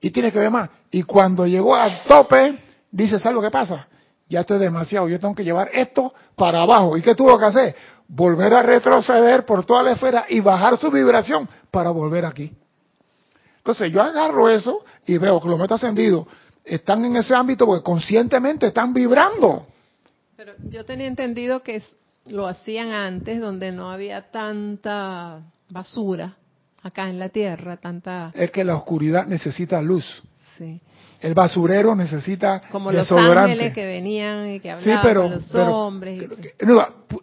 y tiene que ver más. Y cuando llegó al tope, dice, ¿sabes lo que pasa? Ya esto es demasiado, yo tengo que llevar esto para abajo. ¿Y qué tuvo que hacer? Volver a retroceder por toda la esfera y bajar su vibración para volver aquí. Entonces yo agarro eso y veo que los metas ascendidos están en ese ámbito porque conscientemente están vibrando.
Pero yo tenía entendido que lo hacían antes donde no había tanta basura acá en la tierra tanta...
Es que la oscuridad necesita luz. Sí. El basurero necesita
Como los ángeles que venían y que hablaban sí, pero, los hombres.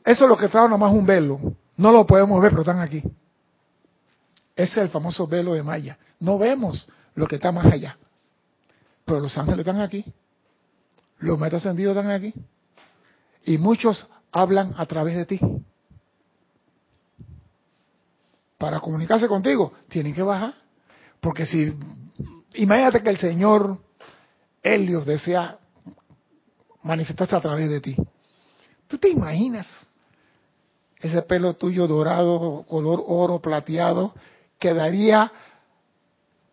eso es lo que estaba nomás un velo. No lo podemos ver, pero están aquí. Ese es el famoso velo de Maya. No vemos lo que está más allá. Pero los ángeles están aquí. Los metas ascendidos están aquí. Y muchos hablan a través de ti para comunicarse contigo, tienen que bajar. Porque si, imagínate que el Señor Helios desea manifestarse a través de ti. ¿Tú te imaginas ese pelo tuyo dorado, color oro plateado, quedaría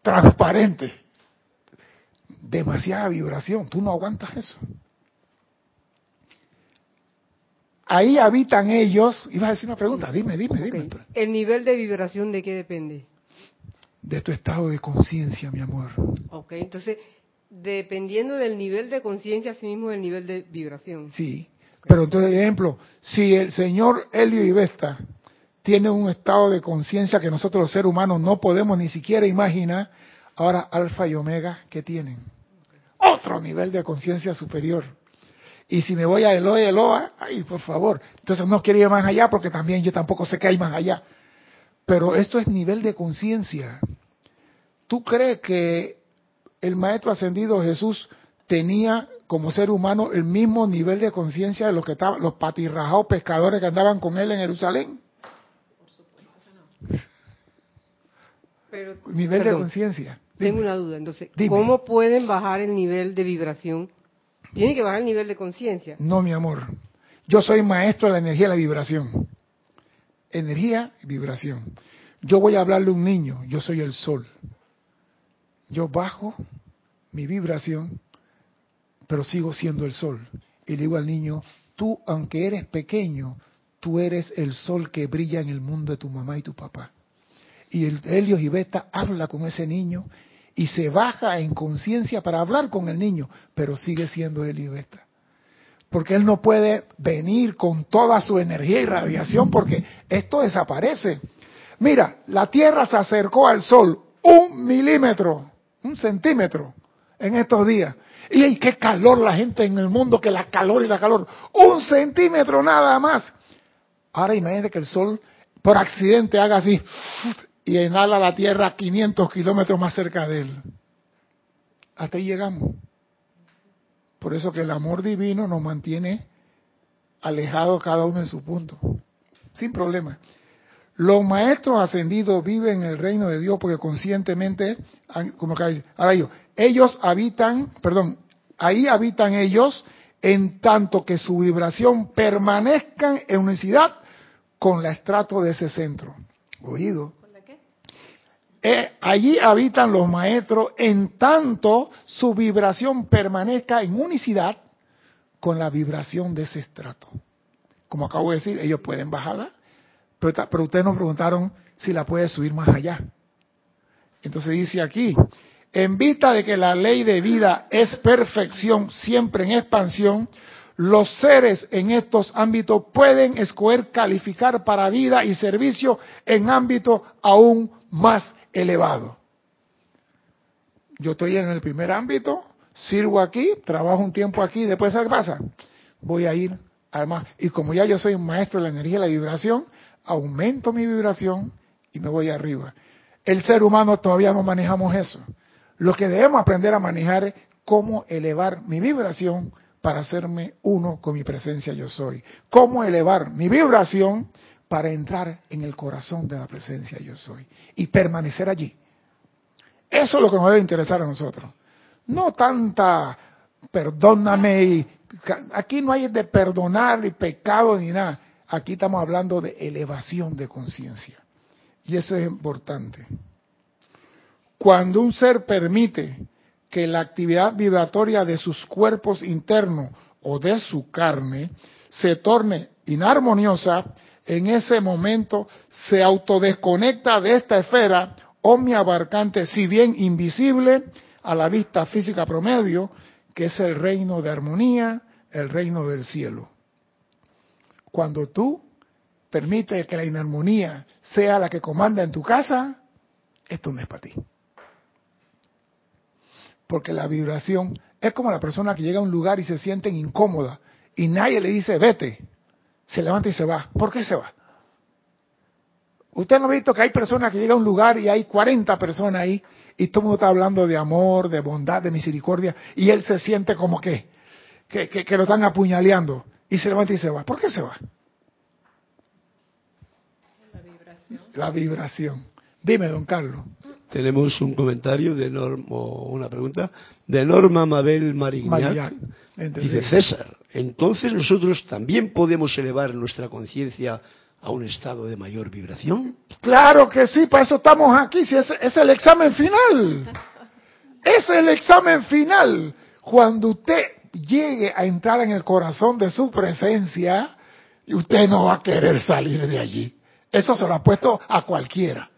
transparente? Demasiada vibración, tú no aguantas eso. Ahí habitan ellos. Ibas a decir una pregunta, dime, dime, dime.
¿El nivel de vibración de qué depende?
De tu estado de conciencia, mi amor.
Ok, entonces, dependiendo del nivel de conciencia, así mismo el nivel de vibración.
Sí, pero entonces, ejemplo, si el señor Helio y Vesta tiene un estado de conciencia que nosotros los seres humanos no podemos ni siquiera imaginar, ahora alfa y omega, ¿qué tienen? Otro nivel de conciencia superior. Y si me voy a Eloa, Eloa, ay, por favor. Entonces no quiero ir más allá porque también yo tampoco sé que hay más allá. Pero esto es nivel de conciencia. ¿Tú crees que el Maestro Ascendido Jesús tenía como ser humano el mismo nivel de conciencia de los que estaban, los patirrajados pescadores que andaban con él en Jerusalén.
Pero,
Nivel de conciencia.
Tengo una duda. Entonces,
Dime.
¿cómo pueden bajar el nivel de vibración? Tiene que bajar el nivel de conciencia.
No, mi amor. Yo soy maestro de la energía y la vibración. Energía y vibración. Yo voy a hablarle a un niño, yo soy el sol. Yo bajo mi vibración, pero sigo siendo el sol. Y le digo al niño, tú, aunque eres pequeño, tú eres el sol que brilla en el mundo de tu mamá y tu papá. Y el Helios y Beta habla con ese niño y se baja en conciencia para hablar con el niño, pero sigue siendo Helios y Beta porque él no puede venir con toda su energía y radiación porque esto desaparece. Mira, la Tierra se acercó al Sol un milímetro, un centímetro en estos días. Y ¡ay, qué calor la gente en el mundo, que la calor y la calor. Un centímetro nada más. Ahora imagínate que el Sol por accidente haga así y inhala la Tierra 500 kilómetros más cerca de él. Hasta ahí llegamos. Por eso que el amor divino nos mantiene alejados cada uno en su punto, sin problema. Los maestros ascendidos viven en el reino de Dios porque conscientemente, como dice, ahora yo, ellos habitan, perdón, ahí habitan ellos en tanto que su vibración permanezcan en unicidad con la estrato de ese centro. Oído. Eh, allí habitan los maestros en tanto su vibración permanezca en unicidad con la vibración de ese estrato. Como acabo de decir, ellos pueden bajarla, pero, ustedes nos preguntaron si la puede subir más allá. Entonces dice aquí, en vista de que la ley de vida es perfección siempre en expansión, los seres en estos ámbitos pueden escoger calificar para vida y servicio en ámbitos aún más elevados. Yo estoy en el primer ámbito, sirvo aquí, trabajo un tiempo aquí, después ¿sabes qué pasa? Voy a ir, además, y como ya yo soy un maestro de la energía y la vibración, aumento mi vibración y me voy arriba. El ser humano todavía no manejamos eso. Lo que debemos aprender a manejar es cómo elevar mi vibración para hacerme uno con mi presencia yo soy. Cómo elevar mi vibración para entrar en el corazón de la presencia yo soy y permanecer allí. Eso es lo que nos debe interesar a nosotros. No tanta perdóname y aquí no hay de perdonar ni pecado ni nada. Aquí estamos hablando de elevación de conciencia. Y eso es importante. Cuando un ser permite que la actividad vibratoria de sus cuerpos internos o de su carne se torne inarmoniosa, en ese momento se autodesconecta de esta esfera omniabarcante, si bien invisible a la vista física promedio, que es el reino de armonía, el reino del cielo. Cuando tú permites que la inarmonía sea la que comanda en tu casa, esto no es para ti. Porque la vibración es como la persona que llega a un lugar y se siente incómoda y nadie le dice vete, se levanta y se va. ¿Por qué se va? Usted no ha visto que hay personas que llegan a un lugar y hay 40 personas ahí y todo el mundo está hablando de amor, de bondad, de misericordia y él se siente como que, que, que, que lo están apuñaleando y se levanta y se va. ¿Por qué se va?
La vibración.
La vibración. Dime, don Carlos.
Tenemos un comentario de Norma, o una pregunta de Norma Mabel Marignac.
Marillac.
Dice César, entonces nosotros también podemos elevar nuestra conciencia a un estado de mayor vibración.
Claro que sí, para eso estamos aquí, es, es el examen final. Es el examen final. Cuando usted llegue a entrar en el corazón de su presencia, usted no va a querer salir de allí. Eso se lo ha puesto a cualquiera.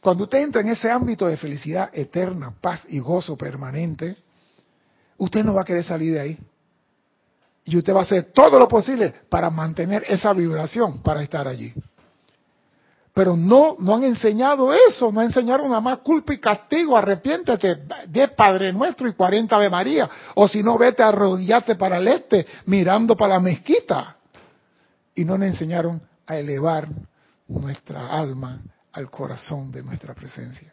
Cuando usted entra en ese ámbito de felicidad eterna, paz y gozo permanente, usted no va a querer salir de ahí. Y usted va a hacer todo lo posible para mantener esa vibración, para estar allí. Pero no, no han enseñado eso, no enseñaron nada más culpa y castigo, arrepiéntete, 10 Padre Nuestro y 40 Ave María, o si no, vete a arrodillarte para el este, mirando para la mezquita. Y no nos enseñaron a elevar nuestra alma al corazón de nuestra presencia.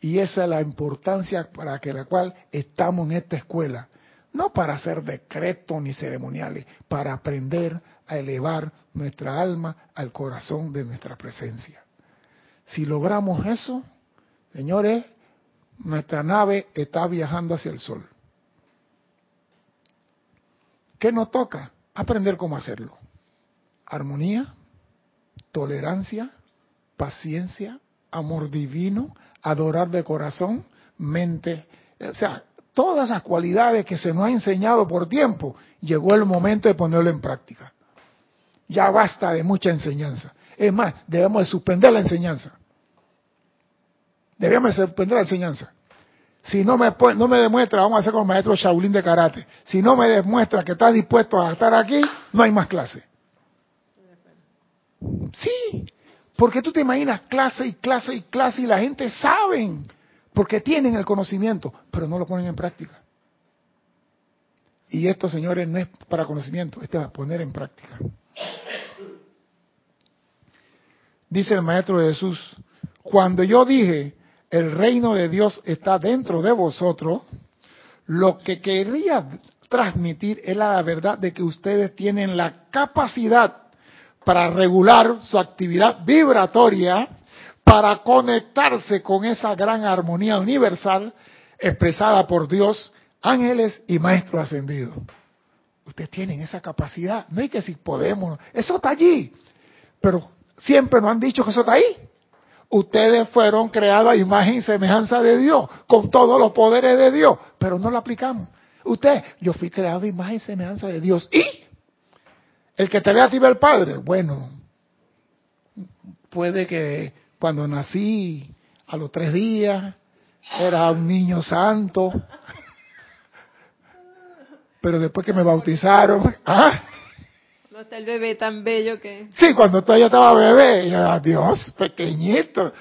Y esa es la importancia para que la cual estamos en esta escuela. No para hacer decretos ni ceremoniales, para aprender a elevar nuestra alma al corazón de nuestra presencia. Si logramos eso, señores, nuestra nave está viajando hacia el sol. ¿Qué nos toca? Aprender cómo hacerlo. Armonía, tolerancia, paciencia, amor divino, adorar de corazón, mente, o sea, todas esas cualidades que se nos ha enseñado por tiempo, llegó el momento de ponerlo en práctica. Ya basta de mucha enseñanza. Es más, debemos de suspender la enseñanza. Debemos de suspender la enseñanza. Si no me, no me demuestra, vamos a hacer con el maestro Shaolin de karate, si no me demuestra que estás dispuesto a estar aquí, no hay más clase. Sí, porque tú te imaginas clase y clase y clase y la gente saben, porque tienen el conocimiento, pero no lo ponen en práctica. Y esto, señores, no es para conocimiento, esto es para poner en práctica. Dice el Maestro Jesús, cuando yo dije, el reino de Dios está dentro de vosotros, lo que quería transmitir es la verdad de que ustedes tienen la capacidad para regular su actividad vibratoria, para conectarse con esa gran armonía universal expresada por Dios, ángeles y maestros ascendidos. Ustedes tienen esa capacidad. No hay que si podemos. Eso está allí. Pero siempre nos han dicho que eso está ahí. Ustedes fueron creados a imagen y semejanza de Dios, con todos los poderes de Dios, pero no lo aplicamos. Usted, yo fui creado a imagen y semejanza de Dios. ¿Y? El que te ve a ti ve al Padre. Bueno, puede que cuando nací, a los tres días, era un niño santo. Pero después que me bautizaron, ¿ah?
No está el bebé tan bello que...
Sí, cuando todavía estaba bebé, ya, Dios, pequeñito,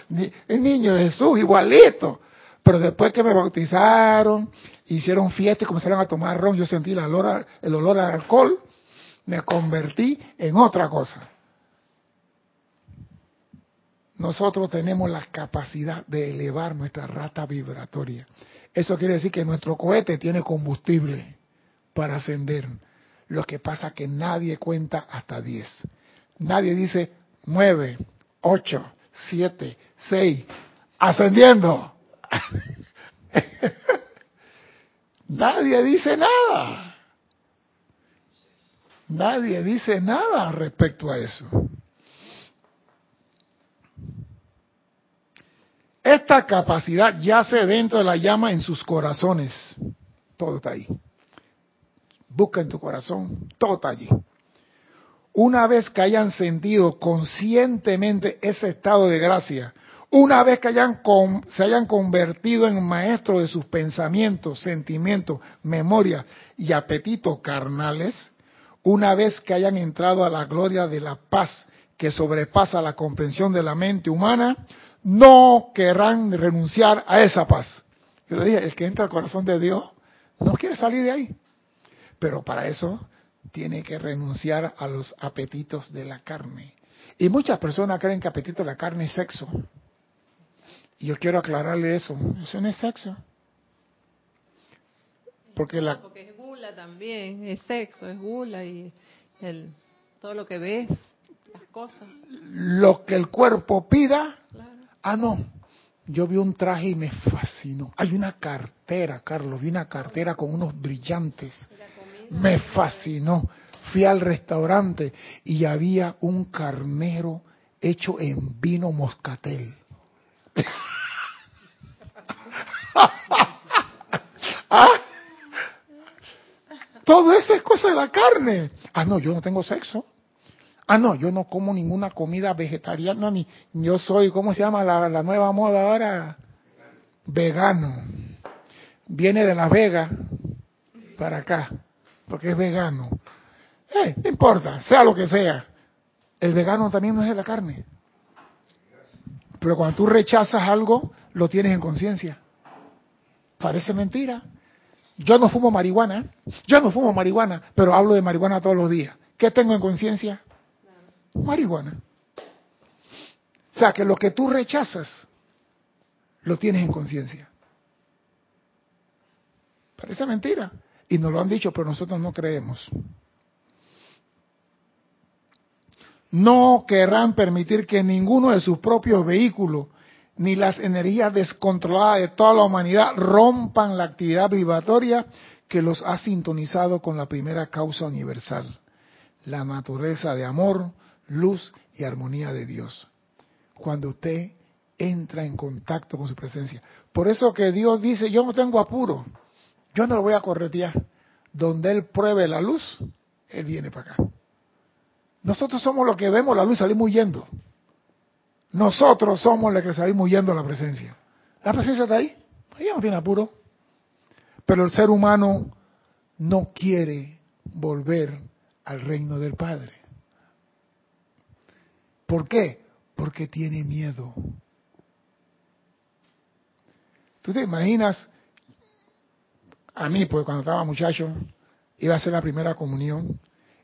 el niño Jesús, igualito. Pero después que me bautizaron, hicieron fiesta y comenzaron a tomar ron, yo sentí el olor, el olor al alcohol, me convertí en otra cosa. Nosotros tenemos la capacidad de elevar nuestra rata vibratoria. Eso quiere decir que nuestro cohete tiene combustible para ascender. Lo que pasa es que nadie cuenta hasta 10. Nadie dice 9, 8, 7, 6, ascendiendo. nadie dice nada. Nadie dice nada respecto a eso. Esta capacidad yace dentro de la llama en sus corazones. Todo está ahí. Busca en tu corazón, todo está allí. Una vez que hayan sentido conscientemente ese estado de gracia, una vez que hayan se hayan convertido en maestros de sus pensamientos, sentimientos, memorias y apetitos carnales, una vez que hayan entrado a la gloria de la paz que sobrepasa la comprensión de la mente humana, no querrán renunciar a esa paz. Yo le dije, el que entra al corazón de Dios no quiere salir de ahí. Pero para eso tiene que renunciar a los apetitos de la carne. Y muchas personas creen que apetito de la carne es sexo. Y yo quiero aclararle eso. Eso no es sexo. Porque la,
también, es sexo, es gula y el, todo lo que ves, las cosas.
Lo que el cuerpo pida. Ah, no. Yo vi un traje y me fascinó. Hay una cartera, Carlos, vi una cartera con unos brillantes. Me fascinó. Fui al restaurante y había un carnero hecho en vino moscatel. ¿Ah? Todo eso es cosa de la carne. Ah, no, yo no tengo sexo. Ah, no, yo no como ninguna comida vegetariana, ni yo soy, ¿cómo se llama la, nueva moda ahora? Vegano. Viene de la Vega para acá, porque es vegano. Eh, no importa, sea lo que sea. El vegano también no es de la carne. Pero cuando tú rechazas algo, lo tienes en conciencia. Parece mentira. Yo no fumo marihuana, yo no fumo marihuana, pero hablo de marihuana todos los días. ¿Qué tengo en conciencia? Marihuana. O sea, que lo que tú rechazas, lo tienes en conciencia. Parece mentira. Y nos lo han dicho, pero nosotros no creemos. No querrán permitir que ninguno de sus propios vehículos ni las energías descontroladas de toda la humanidad rompan la actividad vibratoria que los ha sintonizado con la primera causa universal, la naturaleza de amor, luz y armonía de Dios. Cuando usted entra en contacto con su presencia. Por eso que Dios dice, yo no tengo apuro, yo no lo voy a corretear. Donde Él pruebe la luz, Él viene para acá. Nosotros somos los que vemos la luz salimos huyendo. Nosotros somos los que salimos huyendo a la presencia. La presencia está ahí, ella no tiene apuro. Pero el ser humano no quiere volver al reino del Padre. ¿Por qué? Porque tiene miedo. ¿Tú te imaginas? A mí, pues cuando estaba muchacho, iba a hacer la primera comunión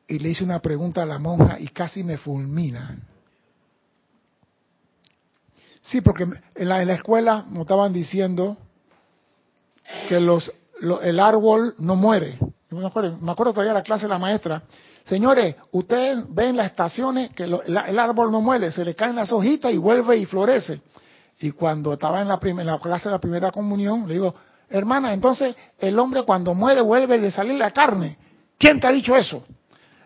y le hice una pregunta a la monja y casi me fulmina. Sí, porque en la, escuela nos estaban diciendo que los, el árbol no muere. Me acuerdo, me acuerdo todavía de la clase de la maestra. Señores, ustedes ven las estaciones que el árbol no muere, se le caen las hojitas y vuelve y florece. Y cuando estaba en la, en la clase de la primera comunión, le digo, hermana, entonces el hombre cuando muere vuelve a salir la carne. ¿Quién te ha dicho eso?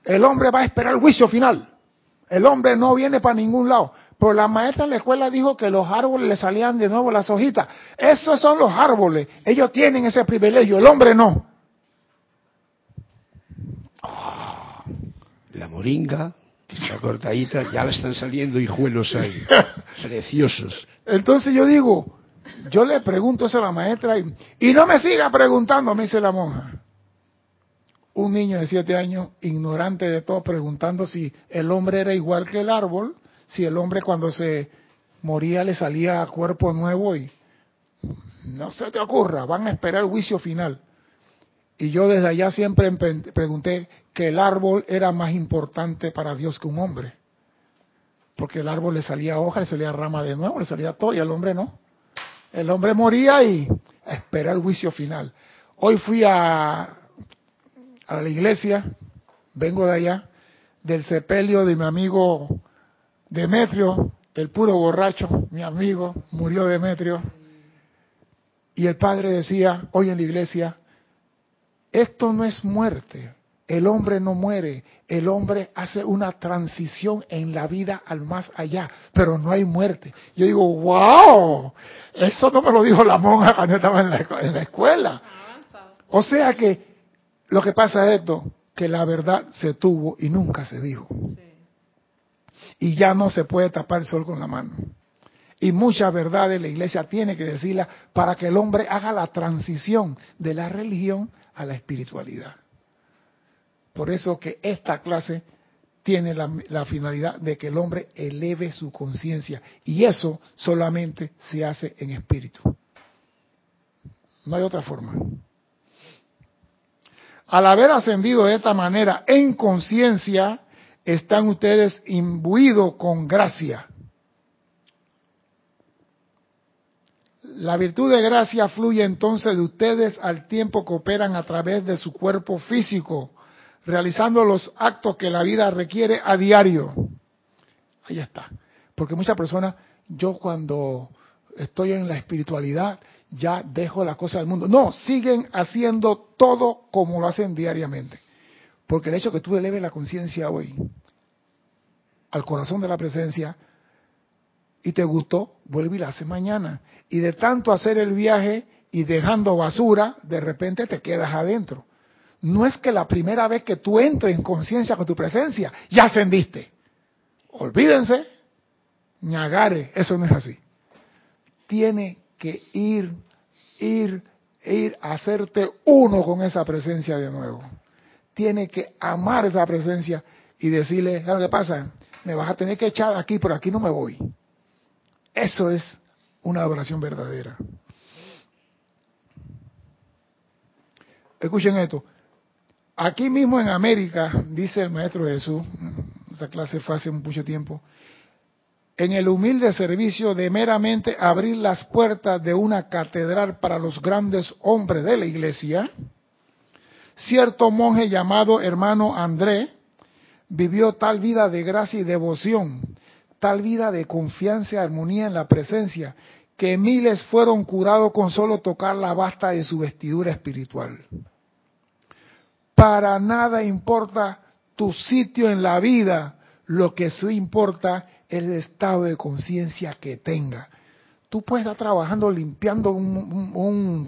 El hombre va a esperar el juicio final. El hombre no viene para ningún lado. Pero la maestra en la escuela dijo que los árboles le salían de nuevo las hojitas. Esos son los árboles. Ellos tienen ese privilegio, el hombre no.
La moringa, esa cortadita, ya le están saliendo hijuelos ahí. Preciosos.
Entonces yo digo, yo le pregunto eso a la maestra y, y no me siga preguntando, me dice la monja. Un niño de siete años, ignorante de todo, preguntando si el hombre era igual que el árbol si el hombre cuando se moría le salía cuerpo nuevo y no se te ocurra, van a esperar el juicio final. Y yo desde allá siempre pregunté que el árbol era más importante para Dios que un hombre. Porque el árbol le salía hoja, le salía rama de nuevo, le salía todo y al hombre no. El hombre moría y espera el juicio final. Hoy fui a la iglesia, vengo de allá, del sepelio de mi amigo Demetrio, el puro borracho, mi amigo, murió Demetrio. Y el padre decía hoy en la iglesia, esto no es muerte, el hombre no muere, el hombre hace una transición en la vida al más allá, pero no hay muerte. Yo digo, wow, eso no me lo dijo la monja cuando estaba en la, en la escuela. O sea que lo que pasa es esto, que la verdad se tuvo y nunca se dijo y ya no se puede tapar el sol con la mano. Y muchas verdades la iglesia tiene que decirla para que el hombre haga la transición de la religión a la espiritualidad. Por eso que esta clase tiene la, la finalidad de que el hombre eleve su conciencia y eso solamente se hace en espíritu. No hay otra forma. Al haber ascendido de esta manera en conciencia, están ustedes imbuidos con gracia. La virtud de gracia fluye entonces de ustedes al tiempo que operan a través de su cuerpo físico, realizando los actos que la vida requiere a diario. Ahí está. Porque muchas personas, yo cuando estoy en la espiritualidad, ya dejo las cosas del mundo. No, siguen haciendo todo como lo hacen diariamente. Porque el hecho que tú eleves la conciencia hoy al corazón de la presencia y te gustó, vuelve y la haces mañana. Y de tanto hacer el viaje y dejando basura, de repente te quedas adentro. No es que la primera vez que tú entres en conciencia con tu presencia, ya ascendiste. Olvídense, ñagare, eso no es así. Tiene que ir, ir, ir, hacerte uno con esa presencia de nuevo tiene que amar esa presencia y decirle, ¿qué pasa? Me vas a tener que echar aquí, pero aquí no me voy. Eso es una adoración verdadera. Escuchen esto. Aquí mismo en América, dice el Maestro Jesús, esa clase fue hace mucho tiempo, en el humilde servicio de meramente abrir las puertas de una catedral para los grandes hombres de la iglesia, cierto monje llamado hermano André vivió tal vida de gracia y devoción, tal vida de confianza y armonía en la presencia, que miles fueron curados con solo tocar la basta de su vestidura espiritual. Para nada importa tu sitio en la vida, lo que sí importa es el estado de conciencia que tenga. Tú puedes estar trabajando limpiando un.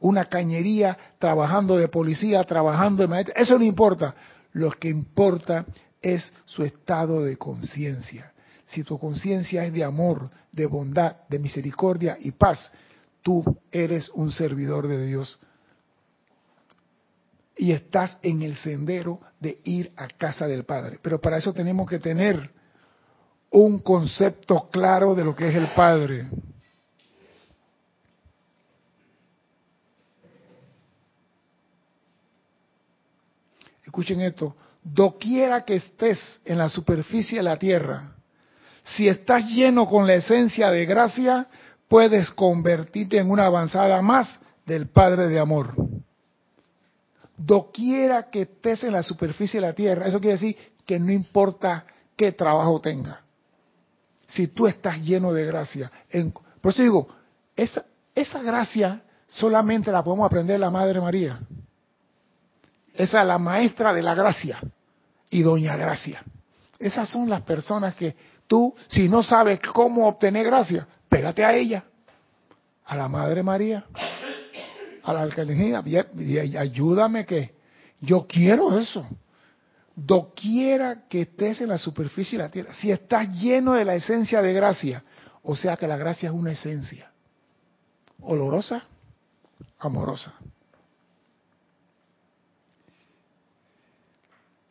Una cañería, trabajando de policía, trabajando de maestro. Eso no importa. Lo que importa es su estado de conciencia. Si tu conciencia es de amor, de bondad, de misericordia y paz, tú eres un servidor de Dios. Y estás en el sendero de ir a casa del Padre. Pero para eso tenemos que tener un concepto claro de lo que es el Padre. Escuchen esto, doquiera que estés en la superficie de la tierra, si estás lleno con la esencia de gracia, puedes convertirte en una avanzada más del Padre de Amor. Doquiera que estés en la superficie de la tierra, eso quiere decir que no importa qué trabajo tenga si tú estás lleno de gracia. por eso digo, esa, esa gracia solamente la podemos aprender de la Madre María. Esa es la maestra de la gracia y Doña Gracia. Esas son las personas que tú, si no sabes cómo obtener gracia, pégate a ella, a la Madre María, a la alcaldía, ayúdame que yo quiero eso doquiera que estés en la superficie de la tierra, si estás lleno de la esencia de gracia, o sea que la gracia es una esencia, olorosa, amorosa.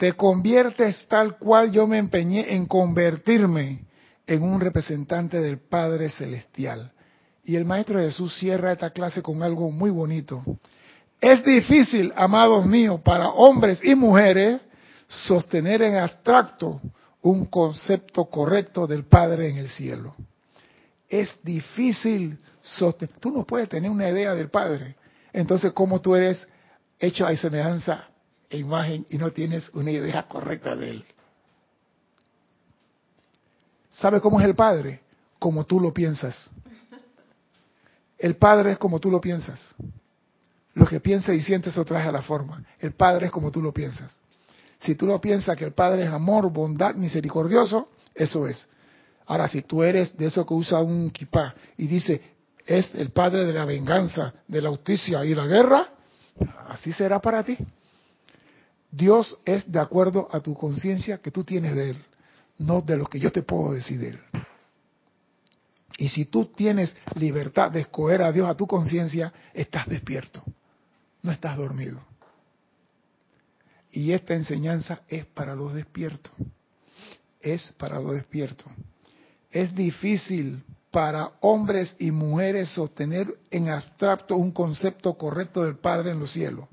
Te conviertes tal cual yo me empeñé en convertirme en un representante del Padre Celestial. Y el Maestro Jesús cierra esta clase con algo muy bonito. Es difícil, amados míos, para hombres y mujeres, sostener en abstracto un concepto correcto del Padre en el cielo. Es difícil sostener. Tú no puedes tener una idea del Padre. Entonces, ¿cómo tú eres hecho a semejanza e imagen y no tienes una idea correcta de Él? ¿Sabe cómo es el Padre? Como tú lo piensas. El Padre es como tú lo piensas. Lo que piensas y sientes o trae a la forma. El Padre es como tú lo piensas. Si tú lo piensas que el Padre es amor, bondad, misericordioso, eso es. Ahora, si tú eres de eso que usa un kipá y dice, es el Padre de la venganza, de la justicia y la guerra, así será para ti. Dios es de acuerdo a tu conciencia que tú tienes de Él, no de lo que yo te puedo decir de Él. Y si tú tienes libertad de escoger a Dios a tu conciencia, estás despierto, no estás dormido. Y esta enseñanza es para los despiertos. Es para los despiertos. Es difícil para hombres y mujeres sostener en abstracto un concepto correcto del Padre en los cielos.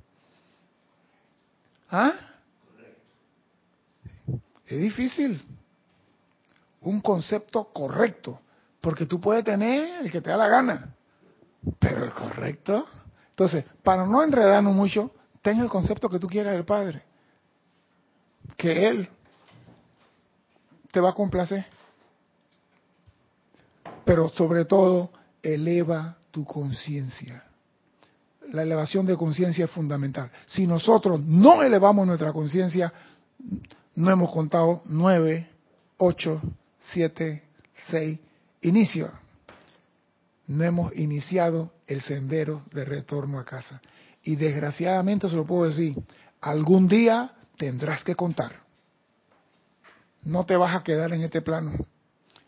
¿Ah? Es difícil. Un concepto correcto. Porque tú puedes tener el que te da la gana. Pero el correcto. Entonces, para no enredarnos mucho, ten el concepto que tú quieras del Padre que Él te va a complacer. Pero sobre todo, eleva tu conciencia. La elevación de conciencia es fundamental. Si nosotros no elevamos nuestra conciencia, no hemos contado nueve, ocho, siete, seis, inicio. No hemos iniciado el sendero de retorno a casa. Y desgraciadamente se lo puedo decir, algún día tendrás que contar. No te vas a quedar en este plano.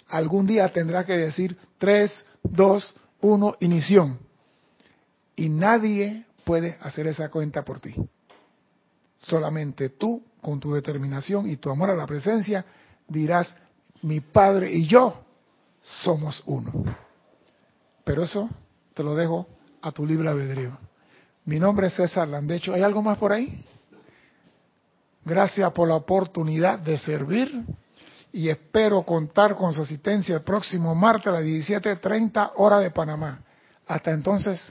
Algún día tendrás que decir 3, 2, 1, inición. Y nadie puede hacer esa cuenta por ti. Solamente tú, con tu determinación y tu amor a la presencia, dirás, mi Padre y yo somos uno. Pero eso te lo dejo a tu libre albedrío. Mi nombre es César Landecho. ¿Hay algo más por ahí? Gracias por la oportunidad de servir y espero contar con su asistencia el próximo martes a las 17.30 hora de Panamá. Hasta entonces,